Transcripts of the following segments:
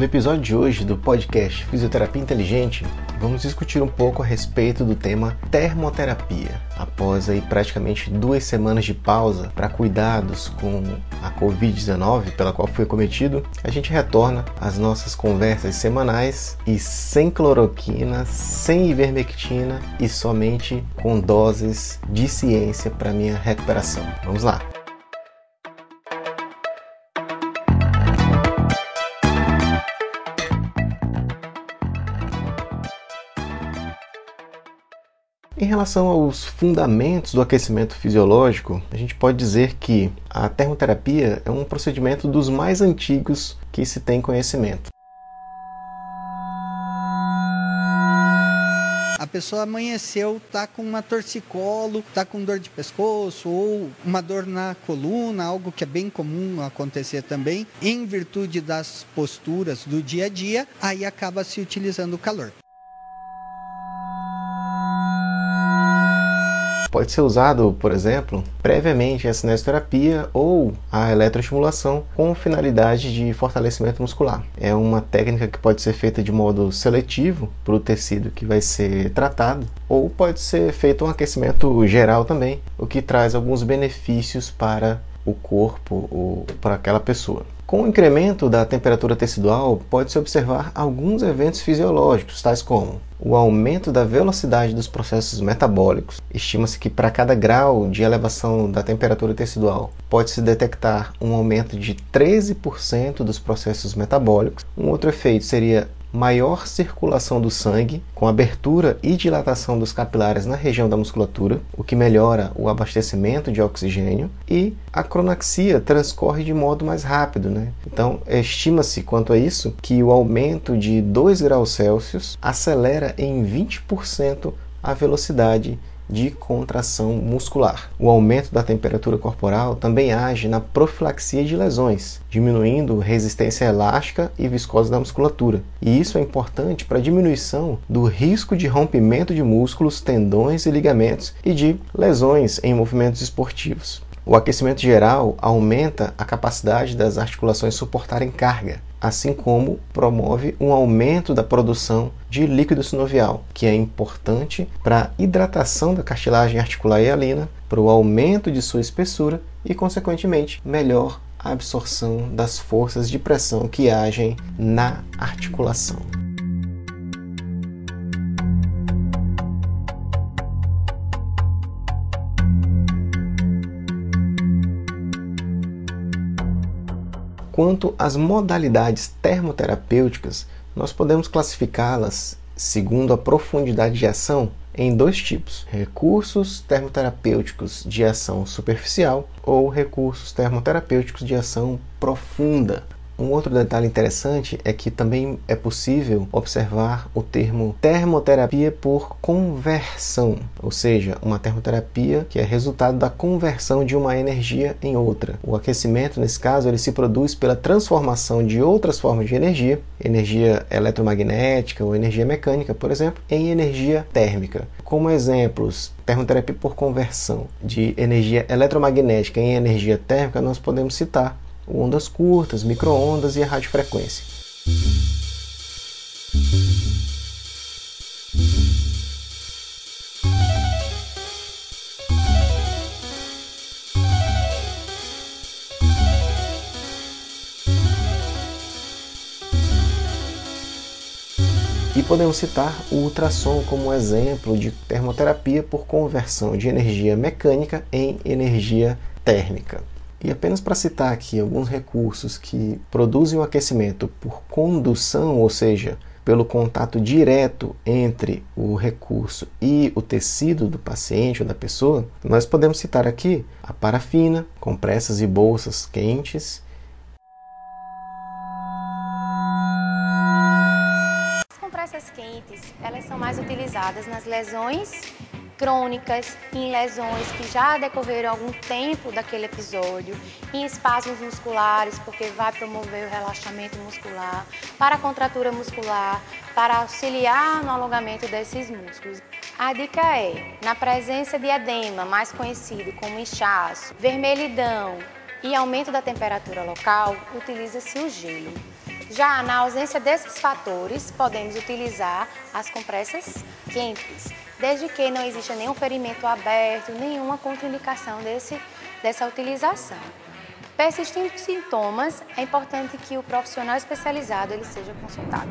No episódio de hoje do podcast Fisioterapia Inteligente, vamos discutir um pouco a respeito do tema termoterapia. Após aí praticamente duas semanas de pausa para cuidados com a Covid-19 pela qual foi cometido, a gente retorna às nossas conversas semanais e sem cloroquina, sem ivermectina e somente com doses de ciência para minha recuperação. Vamos lá! Em relação aos fundamentos do aquecimento fisiológico, a gente pode dizer que a termoterapia é um procedimento dos mais antigos que se tem conhecimento. A pessoa amanheceu, tá com uma torcicolo, tá com dor de pescoço ou uma dor na coluna, algo que é bem comum acontecer também, em virtude das posturas do dia a dia, aí acaba se utilizando o calor. Pode ser usado, por exemplo, previamente a cinesioterapia ou a eletroestimulação com finalidade de fortalecimento muscular. É uma técnica que pode ser feita de modo seletivo para o tecido que vai ser tratado, ou pode ser feito um aquecimento geral também, o que traz alguns benefícios para o corpo ou para aquela pessoa. Com o incremento da temperatura tecidual, pode-se observar alguns eventos fisiológicos, tais como o aumento da velocidade dos processos metabólicos. Estima-se que para cada grau de elevação da temperatura tecidual, pode-se detectar um aumento de 13% dos processos metabólicos. Um outro efeito seria maior circulação do sangue, com abertura e dilatação dos capilares na região da musculatura, o que melhora o abastecimento de oxigênio, e a cronaxia transcorre de modo mais rápido. Né? Então, estima-se quanto a isso que o aumento de 2 graus Celsius acelera em 20% a velocidade de contração muscular. O aumento da temperatura corporal também age na profilaxia de lesões, diminuindo resistência elástica e viscosa da musculatura. E isso é importante para a diminuição do risco de rompimento de músculos, tendões e ligamentos e de lesões em movimentos esportivos. O aquecimento geral aumenta a capacidade das articulações suportarem carga, assim como promove um aumento da produção de líquido sinovial, que é importante para a hidratação da cartilagem articular hialina, para o aumento de sua espessura e, consequentemente, melhor absorção das forças de pressão que agem na articulação. Quanto às modalidades termoterapêuticas, nós podemos classificá-las segundo a profundidade de ação em dois tipos: recursos termoterapêuticos de ação superficial ou recursos termoterapêuticos de ação profunda. Um outro detalhe interessante é que também é possível observar o termo termoterapia por conversão, ou seja, uma termoterapia que é resultado da conversão de uma energia em outra. O aquecimento, nesse caso, ele se produz pela transformação de outras formas de energia, energia eletromagnética ou energia mecânica, por exemplo, em energia térmica. Como exemplos, termoterapia por conversão de energia eletromagnética em energia térmica, nós podemos citar ondas curtas, microondas e a radiofrequência. E podemos citar o ultrassom como exemplo de termoterapia por conversão de energia mecânica em energia térmica. E apenas para citar aqui alguns recursos que produzem o aquecimento por condução, ou seja, pelo contato direto entre o recurso e o tecido do paciente ou da pessoa, nós podemos citar aqui a parafina, compressas e bolsas quentes. As compressas quentes, elas são mais utilizadas nas lesões crônicas, em lesões que já decorreram algum tempo daquele episódio, em espasmos musculares, porque vai promover o relaxamento muscular, para a contratura muscular, para auxiliar no alongamento desses músculos. A dica é, na presença de edema, mais conhecido como inchaço, vermelhidão e aumento da temperatura local, utiliza-se o gelo. Já na ausência desses fatores, podemos utilizar as compressas quentes, desde que não exista nenhum ferimento aberto, nenhuma contraindicação desse, dessa utilização. Persistindo sintomas, é importante que o profissional especializado ele seja consultado.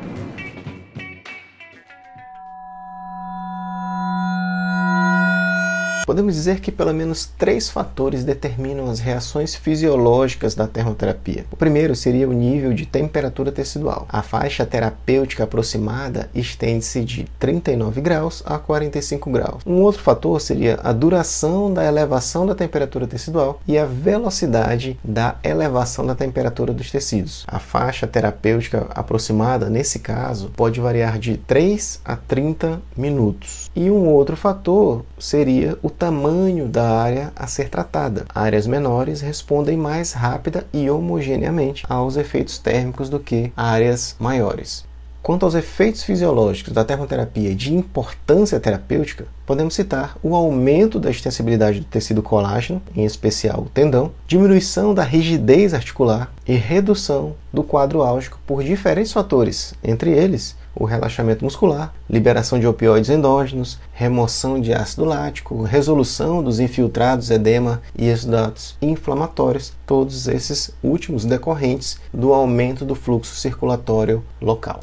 Podemos dizer que pelo menos três fatores determinam as reações fisiológicas da termoterapia. O primeiro seria o nível de temperatura tecidual. A faixa terapêutica aproximada estende-se de 39 graus a 45 graus. Um outro fator seria a duração da elevação da temperatura tecidual e a velocidade da elevação da temperatura dos tecidos. A faixa terapêutica aproximada, nesse caso, pode variar de 3 a 30 minutos. E um outro fator seria o tamanho da área a ser tratada. Áreas menores respondem mais rápida e homogeneamente aos efeitos térmicos do que áreas maiores. Quanto aos efeitos fisiológicos da termoterapia de importância terapêutica, podemos citar o aumento da extensibilidade do tecido colágeno, em especial o tendão, diminuição da rigidez articular e redução do quadro álgico por diferentes fatores, entre eles o relaxamento muscular, liberação de opioides endógenos, remoção de ácido lático, resolução dos infiltrados edema e exudatos inflamatórios, todos esses últimos decorrentes do aumento do fluxo circulatório local.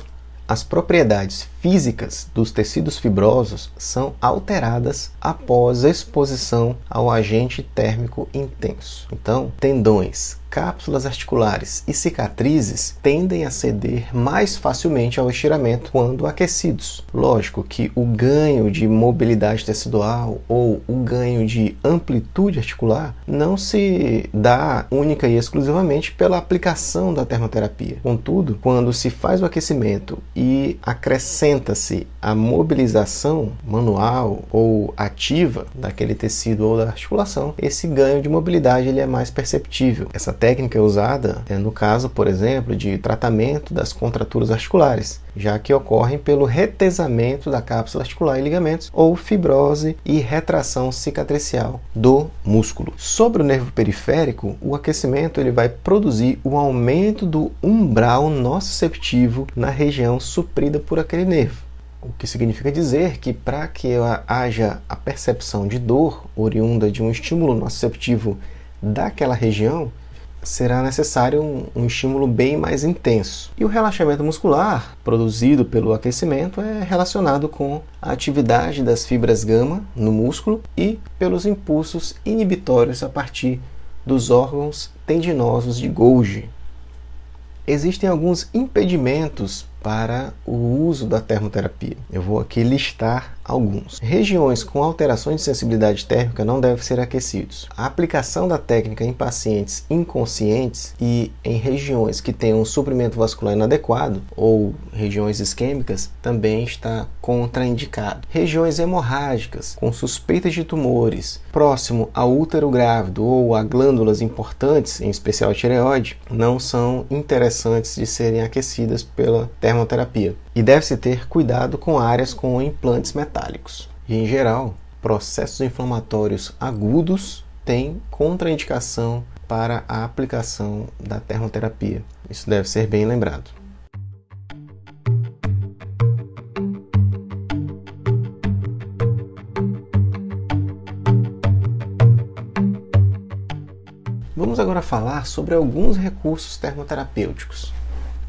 As propriedades físicas dos tecidos fibrosos são alteradas após exposição ao agente térmico intenso. Então, tendões, cápsulas articulares e cicatrizes tendem a ceder mais facilmente ao estiramento quando aquecidos. Lógico que o ganho de mobilidade tecidual ou o ganho de amplitude articular não se dá única e exclusivamente pela aplicação da termoterapia. Contudo, quando se faz o aquecimento e acrescenta-se a mobilização manual ou ativa daquele tecido ou da articulação, esse ganho de mobilidade ele é mais perceptível. Essa técnica usada é, no caso, por exemplo, de tratamento das contraturas articulares, já que ocorrem pelo retesamento da cápsula articular e ligamentos ou fibrose e retração cicatricial do músculo. Sobre o nervo periférico, o aquecimento ele vai produzir o aumento do umbral nociceptivo na região suprida por aquele nervo. O que significa dizer que para que haja a percepção de dor oriunda de um estímulo nociceptivo daquela região, será necessário um, um, estímulo bem mais intenso. E o relaxamento muscular, produzido pelo aquecimento, é relacionado com a atividade das fibras gama no músculo e pelos impulsos inibitórios a partir dos órgãos tendinosos de Golgi. Existem alguns impedimentos para o uso da termoterapia. Eu vou aqui listar alguns. Regiões com alterações de sensibilidade térmica não devem ser aquecidos. A aplicação da técnica em pacientes inconscientes e em regiões que tenham um suprimento vascular inadequado ou regiões isquêmicas também está contraindicado. Regiões hemorrágicas com suspeitas de tumores próximo ao útero grávido ou a glândulas importantes, em especial a tireoide, não são interessantes de serem aquecidas pela termoterapia. E deve-se ter cuidado com áreas com implantes metálicos. E, em geral, processos inflamatórios agudos têm contraindicação para a aplicação da termoterapia. Isso deve ser bem lembrado. Vamos agora falar sobre alguns recursos termoterapêuticos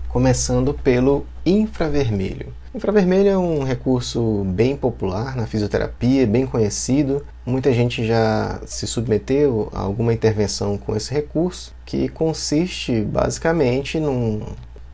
começando pelo infravermelho. Infravermelho é um recurso bem popular na fisioterapia, bem conhecido. Muita gente já se submeteu a alguma intervenção com esse recurso, que consiste basicamente num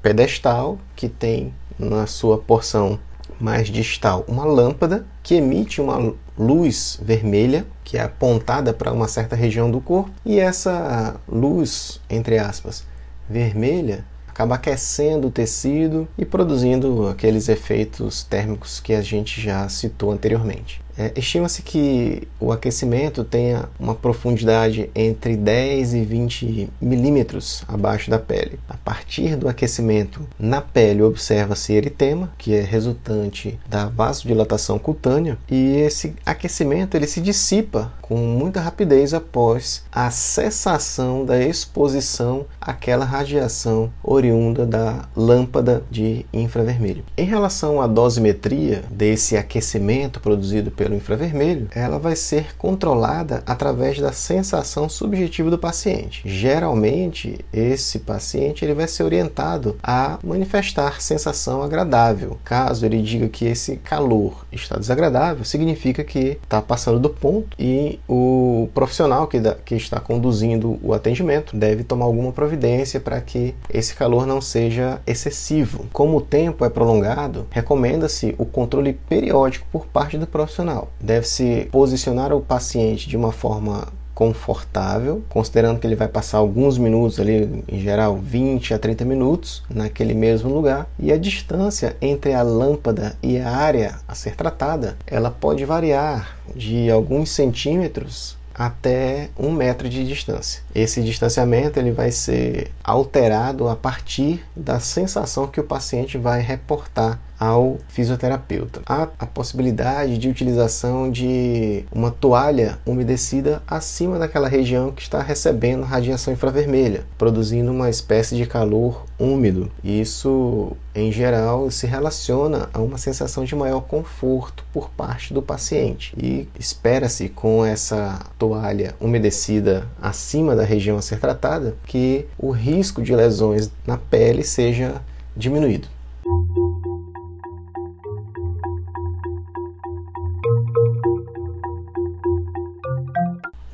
pedestal que tem na sua porção mais distal uma lâmpada que emite uma luz vermelha que é apontada para uma certa região do corpo e essa luz, entre aspas, vermelha acaba aquecendo o tecido e produzindo aqueles efeitos térmicos que a gente já citou anteriormente. É, Estima-se que o aquecimento tenha uma profundidade entre 10 e 20 milímetros abaixo da pele. A partir do aquecimento na pele, observa-se eritema, que é resultante da vasodilatação cutânea, e esse aquecimento ele se dissipa com muita rapidez após a cessação da exposição àquela radiação oriunda da lâmpada de infravermelho. Em relação à dosimetria desse aquecimento produzido pelo infravermelho, ela vai ser controlada através da sensação subjetiva do paciente. Geralmente, esse paciente ele vai ser orientado a manifestar sensação agradável. Caso ele diga que esse calor está desagradável, significa que está passando do ponto e o profissional que, que está conduzindo o atendimento deve tomar alguma providência para que esse calor não seja excessivo. Como o tempo é prolongado, recomenda-se o controle periódico por parte do profissional. Deve-se posicionar o paciente de uma forma confortável, considerando que ele vai passar alguns minutos ali, em geral 20 a 30 minutos, naquele mesmo lugar, e a distância entre a lâmpada e a área a ser tratada, ela pode variar de alguns centímetros até um metro de distância. Esse distanciamento ele vai ser alterado a partir da sensação que o paciente vai reportar ao fisioterapeuta. Há a possibilidade de utilização de uma toalha umedecida acima daquela região que está recebendo radiação infravermelha, produzindo uma espécie de calor úmido. Isso, em geral, se relaciona a uma sensação de maior conforto por parte do paciente. E espera-se com essa toalha umedecida acima da região a ser tratada que o risco de lesões na pele seja diminuído.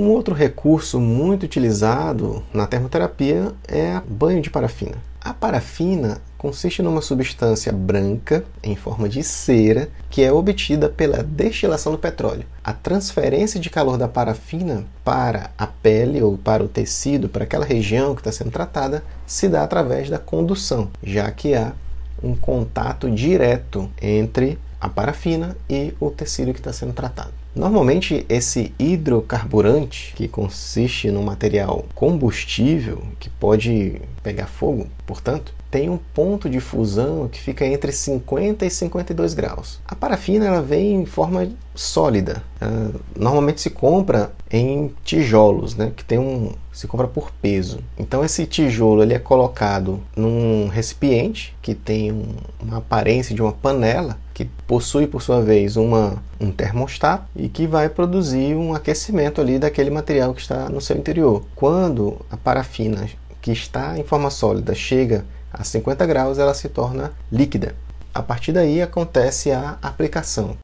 Um outro recurso muito utilizado na termoterapia é banho de parafina. A parafina consiste numa substância branca em forma de cera que é obtida pela destilação do petróleo. A transferência de calor da parafina para a pele ou para o tecido, para aquela região que está sendo tratada, se dá através da condução, já que há um contato direto entre a parafina e o tecido que está sendo tratado. Normalmente, esse hidrocarburante, que consiste num material combustível que pode pegar fogo, portanto, tem um ponto de fusão que fica entre 50 e 52 graus. A parafina ela vem em forma sólida. Uh, normalmente se compra em tijolos, né, que tem um se compra por peso. Então esse tijolo ele é colocado num recipiente que tem um, uma aparência de uma panela que possui por sua vez uma, um termostato e que vai produzir um aquecimento ali daquele material que está no seu interior. Quando a parafina que está em forma sólida chega a 50 graus, ela se torna líquida. A partir daí acontece a aplicação.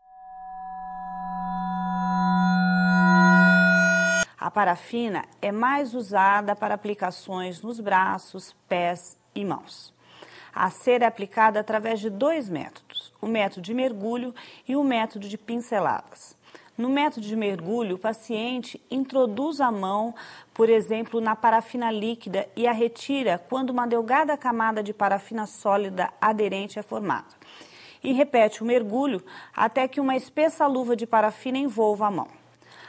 A parafina é mais usada para aplicações nos braços, pés e mãos. A cera é aplicada através de dois métodos: o método de mergulho e o método de pinceladas. No método de mergulho, o paciente introduz a mão, por exemplo, na parafina líquida e a retira quando uma delgada camada de parafina sólida aderente é formada. E repete o mergulho até que uma espessa luva de parafina envolva a mão.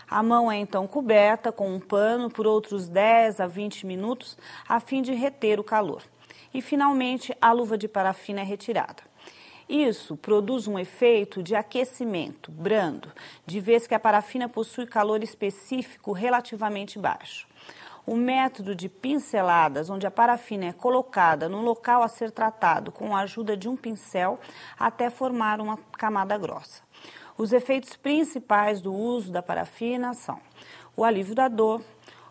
A mão é então coberta com um pano por outros 10 a 20 minutos a fim de reter o calor. E finalmente a luva de parafina é retirada. Isso produz um efeito de aquecimento brando, de vez que a parafina possui calor específico relativamente baixo. O método de pinceladas, onde a parafina é colocada no local a ser tratado com a ajuda de um pincel até formar uma camada grossa. Os efeitos principais do uso da parafina são o alívio da dor,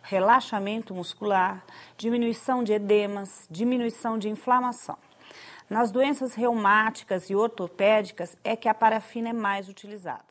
relaxamento muscular, diminuição de edemas, diminuição de inflamação. Nas doenças reumáticas e ortopédicas é que a parafina é mais utilizada.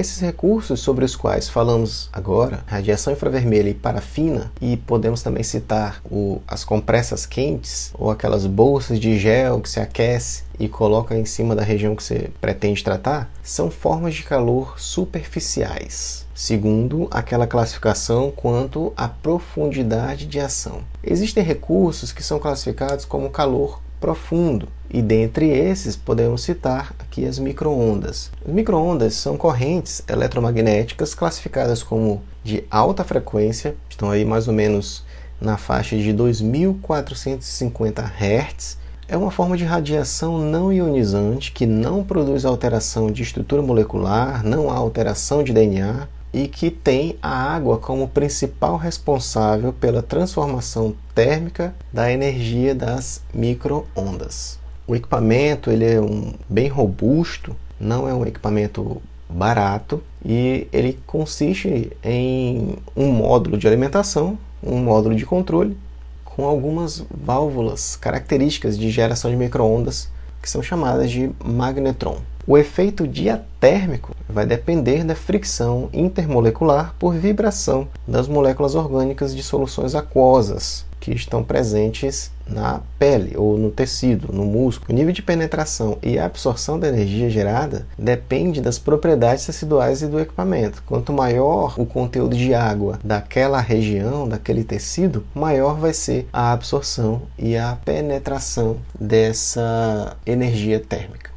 Esses recursos sobre os quais falamos agora, radiação infravermelha e parafina, e podemos também citar o, as compressas quentes ou aquelas bolsas de gel que se aquece e coloca em cima da região que você pretende tratar, são formas de calor superficiais segundo aquela classificação quanto à profundidade de ação. Existem recursos que são classificados como calor profundo, e dentre esses podemos citar aqui as microondas. As microondas são correntes eletromagnéticas classificadas como de alta frequência, estão aí mais ou menos na faixa de 2450 Hz É uma forma de radiação não ionizante que não produz alteração de estrutura molecular, não há alteração de DNA e que tem a água como principal responsável pela transformação térmica da energia das microondas. O equipamento ele é um, bem robusto, não é um equipamento barato e ele consiste em um módulo de alimentação, um módulo de controle com algumas válvulas características de geração de microondas que são chamadas de magnetron. O efeito diatérmico vai depender da fricção intermolecular por vibração das moléculas orgânicas de soluções aquosas que estão presentes na pele ou no tecido, no músculo. O nível de penetração e absorção da energia gerada depende das propriedades teciduais e do equipamento. Quanto maior o conteúdo de água daquela região, daquele tecido, maior vai ser a absorção e a penetração dessa energia térmica.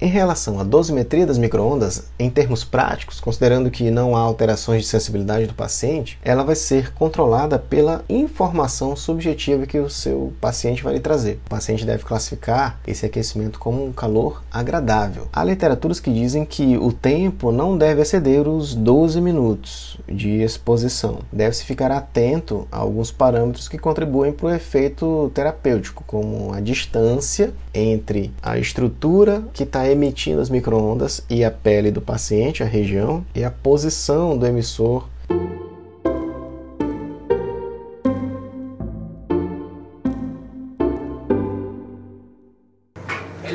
Em relação à dosimetria das microondas, em termos práticos, considerando que não há alterações de sensibilidade do paciente, ela vai ser controlada pela informação subjetiva que o seu paciente vai lhe trazer. O paciente deve classificar esse aquecimento como um calor agradável. Há literaturas que dizem que o tempo não deve exceder os 12 minutos de exposição. Deve-se ficar atento a alguns parâmetros que contribuem para o efeito terapêutico, como a distância entre a estrutura que está emitindo as microondas e a pele do paciente, a região, e a posição do emissor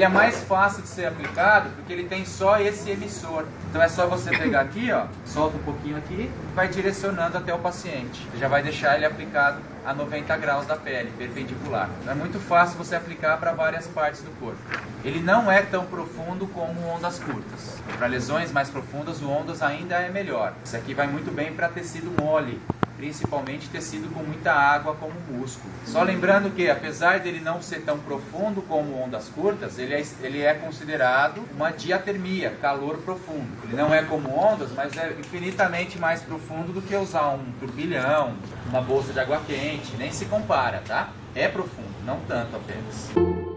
ele é mais fácil de ser aplicado porque ele tem só esse emissor. Então é só você pegar aqui, ó, solta um pouquinho aqui, vai direcionando até o paciente. Já vai deixar ele aplicado a 90 graus da pele, perpendicular. Então é muito fácil você aplicar para várias partes do corpo. Ele não é tão profundo como ondas curtas. Para lesões mais profundas, o ondas ainda é melhor. Isso aqui vai muito bem para tecido mole, principalmente tecido com muita água como músculo. Só lembrando que, apesar dele não ser tão profundo como ondas curtas, ele é, ele é considerado uma diatermia, calor profundo. Ele não é como ondas, mas é infinitamente mais profundo do que usar um turbilhão, uma bolsa de água quente, nem se compara, tá? É profundo, não tanto apenas.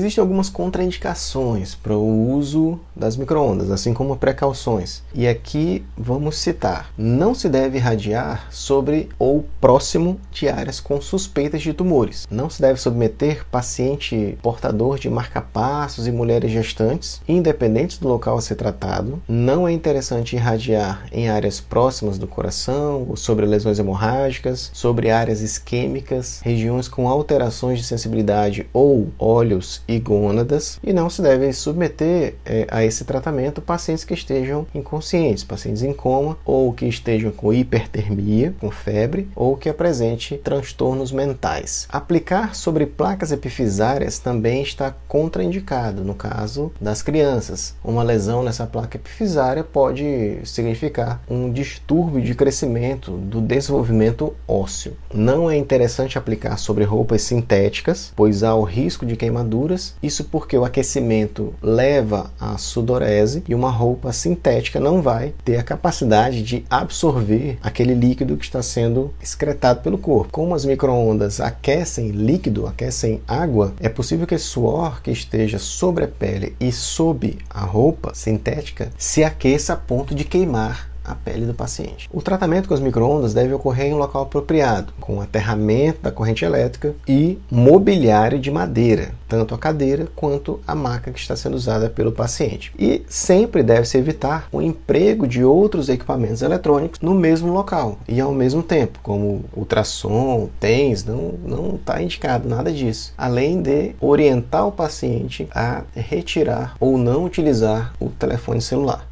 Existem algumas contraindicações para o uso das microondas, assim como precauções. E aqui vamos citar: não se deve irradiar sobre ou próximo de áreas com suspeitas de tumores. Não se deve submeter paciente portador de marcapassos e mulheres gestantes, independentes do local a ser tratado. Não é interessante irradiar em áreas próximas do coração, ou sobre lesões hemorrágicas, sobre áreas isquêmicas, regiões com alterações de sensibilidade ou óleos e gônadas e não se deve submeter é, a esse tratamento pacientes que estejam inconscientes, pacientes em coma ou que estejam com hipertermia, com febre ou que apresente transtornos mentais. Aplicar sobre placas epifisárias também está contraindicado no caso das crianças. Uma lesão nessa placa epifisária pode significar um distúrbio de crescimento do desenvolvimento ósseo. Não é interessante aplicar sobre roupas sintéticas, pois há o risco de isso porque o aquecimento leva à sudorese e uma roupa sintética não vai ter a capacidade de absorver aquele líquido que está sendo excretado pelo corpo. Como as microondas aquecem líquido, aquecem água, é possível que esse suor que esteja sobre a pele e sob a roupa sintética se aqueça a ponto de queimar a pele do paciente. O tratamento com as microondas deve ocorrer em um local apropriado, com aterramento da corrente elétrica e mobiliário de madeira, tanto a cadeira quanto a maca que está sendo usada pelo paciente. E sempre deve-se evitar o emprego de outros equipamentos eletrônicos no mesmo local e ao mesmo tempo, como ultrassom, TENS, não está indicado nada disso. Além de orientar o paciente a retirar ou não utilizar o telefone celular.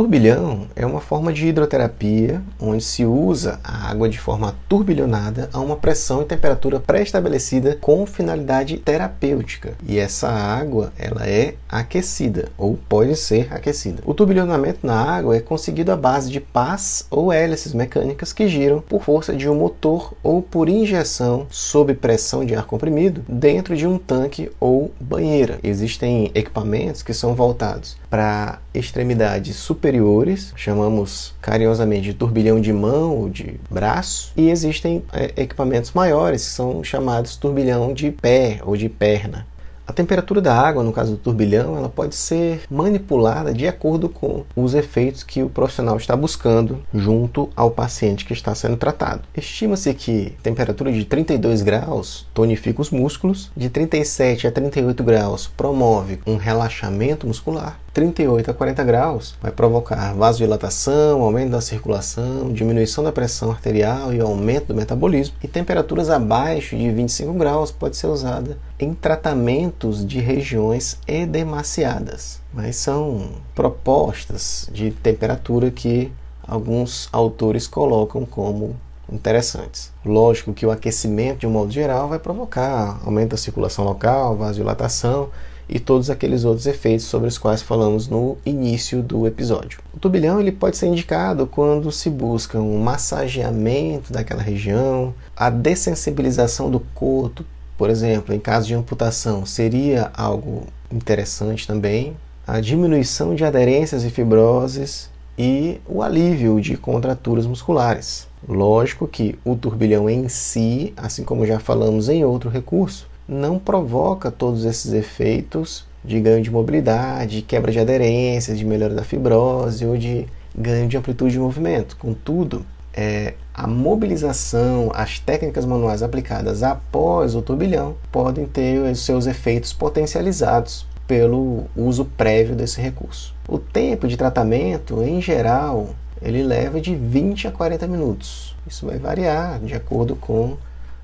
Turbilhão é uma forma de hidroterapia onde se usa a água de forma turbilhonada a uma pressão e temperatura pré-estabelecida com finalidade terapêutica. E essa água ela é aquecida ou pode ser aquecida. O turbilhonamento na água é conseguido à base de pás ou hélices mecânicas que giram por força de um motor ou por injeção sob pressão de ar comprimido dentro de um tanque ou banheira. Existem equipamentos que são voltados para extremidades superiores, chamamos carinhosamente de turbilhão de mão ou de braço, e existem é, equipamentos maiores que são chamados turbilhão de pé ou de perna. A temperatura da água, no caso do turbilhão, ela pode ser manipulada de acordo com os efeitos que o profissional está buscando junto ao paciente que está sendo tratado. Estima-se que temperatura de 32 graus tonifica os músculos, de 37 a 38 graus promove um relaxamento muscular 38 a 40 graus vai provocar vasodilatação, aumento da circulação, diminuição da pressão arterial e aumento do metabolismo. E temperaturas abaixo de 25 graus pode ser usada em tratamentos de regiões edemaciadas. Mas são propostas de temperatura que alguns autores colocam como interessantes. Lógico que o aquecimento, de um modo geral, vai provocar aumento da circulação local, vasodilatação e todos aqueles outros efeitos sobre os quais falamos no início do episódio. O turbilhão ele pode ser indicado quando se busca um massageamento daquela região, a dessensibilização do corpo, por exemplo, em caso de amputação, seria algo interessante também, a diminuição de aderências e fibroses e o alívio de contraturas musculares. Lógico que o turbilhão em si, assim como já falamos em outro recurso, não provoca todos esses efeitos de ganho de mobilidade, quebra de aderência, de melhora da fibrose ou de ganho de amplitude de movimento. Contudo, é, a mobilização, as técnicas manuais aplicadas após o turbilhão podem ter os seus efeitos potencializados pelo uso prévio desse recurso. O tempo de tratamento, em geral, ele leva de 20 a 40 minutos. Isso vai variar de acordo com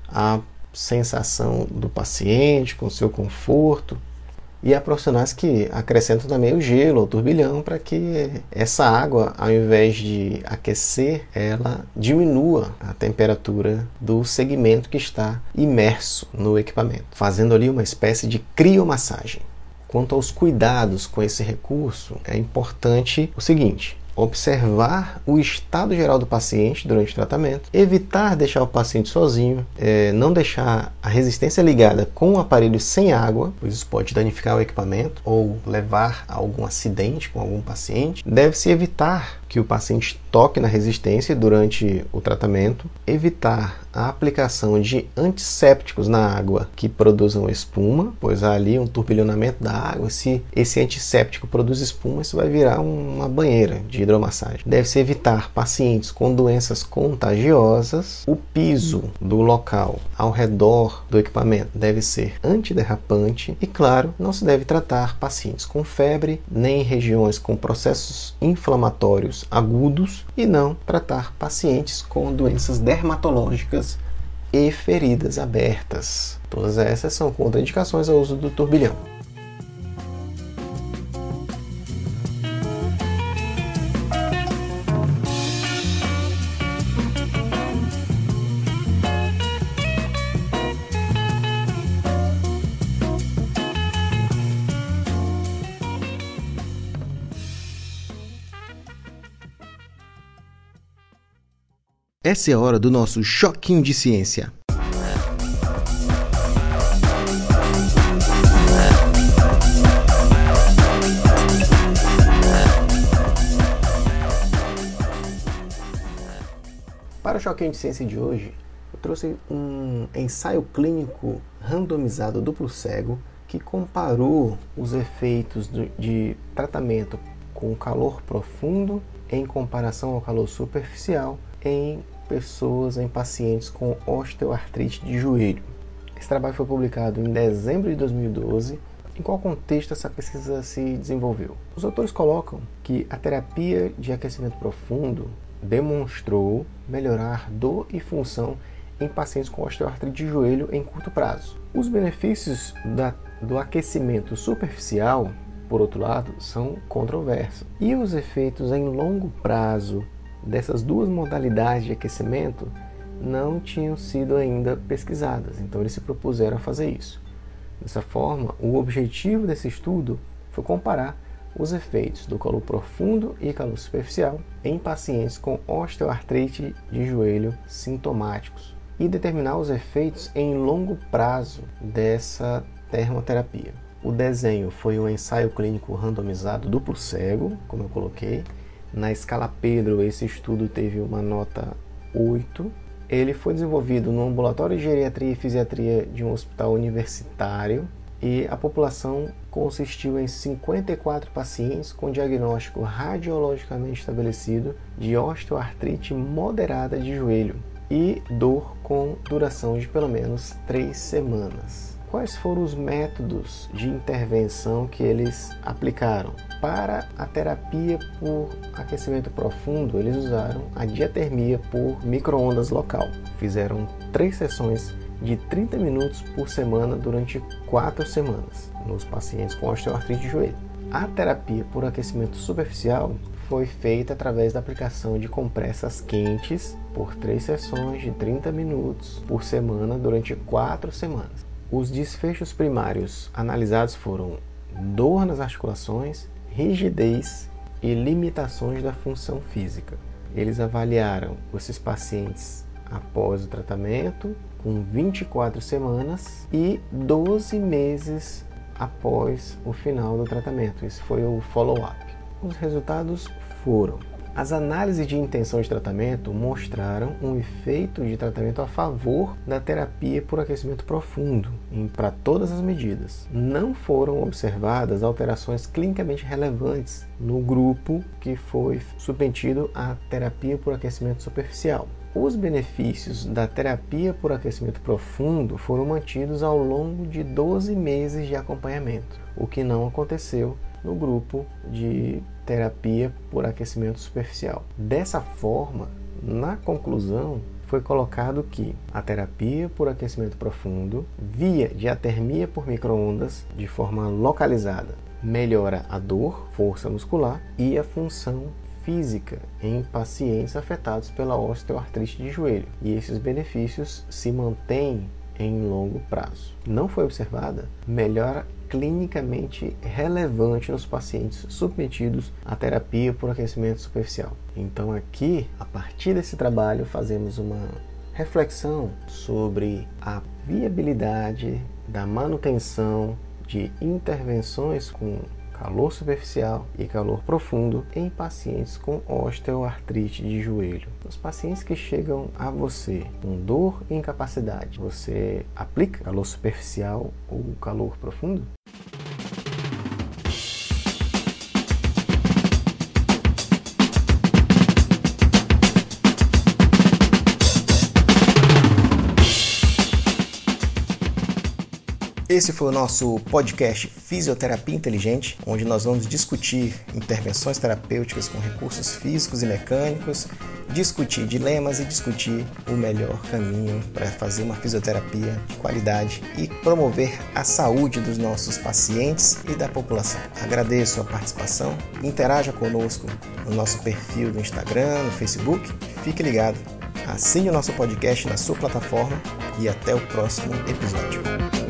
a sensação do paciente, com seu conforto. E há profissionais que acrescentam também o gelo ou turbilhão para que essa água, ao invés de aquecer, ela diminua a temperatura do segmento que está imerso no equipamento, fazendo ali uma espécie de criomassagem. Quanto aos cuidados com esse recurso, é importante o seguinte: observar o estado geral do paciente durante o tratamento, evitar deixar o paciente sozinho, é, não deixar a resistência ligada com o aparelho sem água, pois isso pode danificar o equipamento ou levar a algum acidente com algum paciente. Deve-se evitar que o paciente toque na resistência durante o tratamento, evitar a aplicação de antissépticos na água que produzam espuma, pois há ali um turbilhonamento da água. Se esse antisséptico produz espuma, isso vai virar uma banheira de hidromassagem. Deve-se evitar pacientes com doenças contagiosas. O piso do local ao redor do equipamento deve ser antiderrapante e, claro, não se deve tratar pacientes com febre nem em regiões com processos inflamatórios agudos e não tratar pacientes com doenças dermatológicas e feridas abertas. Todas essas são contraindicações ao uso do turbilhão. Essa é a hora do nosso choquinho de ciência. Para o choquinho de ciência de hoje, eu trouxe um ensaio clínico randomizado duplo cego que comparou os efeitos de tratamento com calor profundo em comparação ao calor superficial em pessoas em pacientes com osteoartrite de joelho. Esse trabalho foi publicado em dezembro de 2012. Em qual contexto essa pesquisa se desenvolveu? Os autores colocam que a terapia de aquecimento profundo demonstrou melhorar dor e função em pacientes com osteoartrite de joelho em curto prazo. Os benefícios da, do aquecimento superficial por outro lado, são controversos. E os efeitos em longo prazo dessas duas modalidades de aquecimento não tinham sido ainda pesquisadas, então eles se propuseram a fazer isso. Dessa forma, o objetivo desse estudo foi comparar os efeitos do calor profundo e calor superficial em pacientes com osteoartrite de joelho sintomáticos e determinar os efeitos em longo prazo dessa termoterapia. O desenho foi um ensaio clínico randomizado duplo cego, como eu coloquei. Na escala Pedro, esse estudo teve uma nota 8. Ele foi desenvolvido no ambulatório de geriatria e fisiatria de um hospital universitário e a população consistiu em 54 pacientes com diagnóstico radiologicamente estabelecido de osteoartrite moderada de joelho e dor com duração de pelo menos 3 semanas. Quais foram os métodos de intervenção que eles aplicaram? Para a terapia por aquecimento profundo, eles usaram a diatermia por microondas local. Fizeram três sessões de 30 minutos por semana durante quatro semanas nos pacientes com osteoartrite de joelho. A terapia por aquecimento superficial foi feita através da aplicação de compressas quentes por três sessões de 30 minutos por semana durante quatro semanas. Os desfechos primários analisados foram dor nas articulações, rigidez e limitações da função física. Eles avaliaram esses pacientes após o tratamento, com 24 semanas e 12 meses após o final do tratamento. Esse foi o follow-up. Os resultados foram as análises de intenção de tratamento mostraram um efeito de tratamento a favor da terapia por aquecimento profundo para todas as medidas. Não foram observadas alterações clinicamente relevantes no grupo que foi submetido à terapia por aquecimento superficial. Os benefícios da terapia por aquecimento profundo foram mantidos ao longo de 12 meses de acompanhamento, o que não aconteceu no grupo de terapia por aquecimento superficial. Dessa forma, na conclusão, foi colocado que a terapia por aquecimento profundo, via diatermia por microondas de forma localizada, melhora a dor, força muscular e a função física em pacientes afetados pela osteoartrite de joelho. E esses benefícios se mantêm em longo prazo. Não foi observada melhora clinicamente relevante nos pacientes submetidos à terapia por aquecimento superficial. Então, aqui, a partir desse trabalho, fazemos uma reflexão sobre a viabilidade da manutenção de intervenções com calor superficial e calor profundo em pacientes com osteoartrite de joelho. Os pacientes que chegam a você com dor e incapacidade, você aplica calor superficial ou calor profundo? Esse foi o nosso podcast Fisioterapia Inteligente, onde nós vamos discutir intervenções terapêuticas com recursos físicos e mecânicos, discutir dilemas e discutir o melhor caminho para fazer uma fisioterapia de qualidade e promover a saúde dos nossos pacientes e da população. Agradeço a participação, interaja conosco no nosso perfil do Instagram, no Facebook, fique ligado. Assine o nosso podcast na sua plataforma e até o próximo episódio.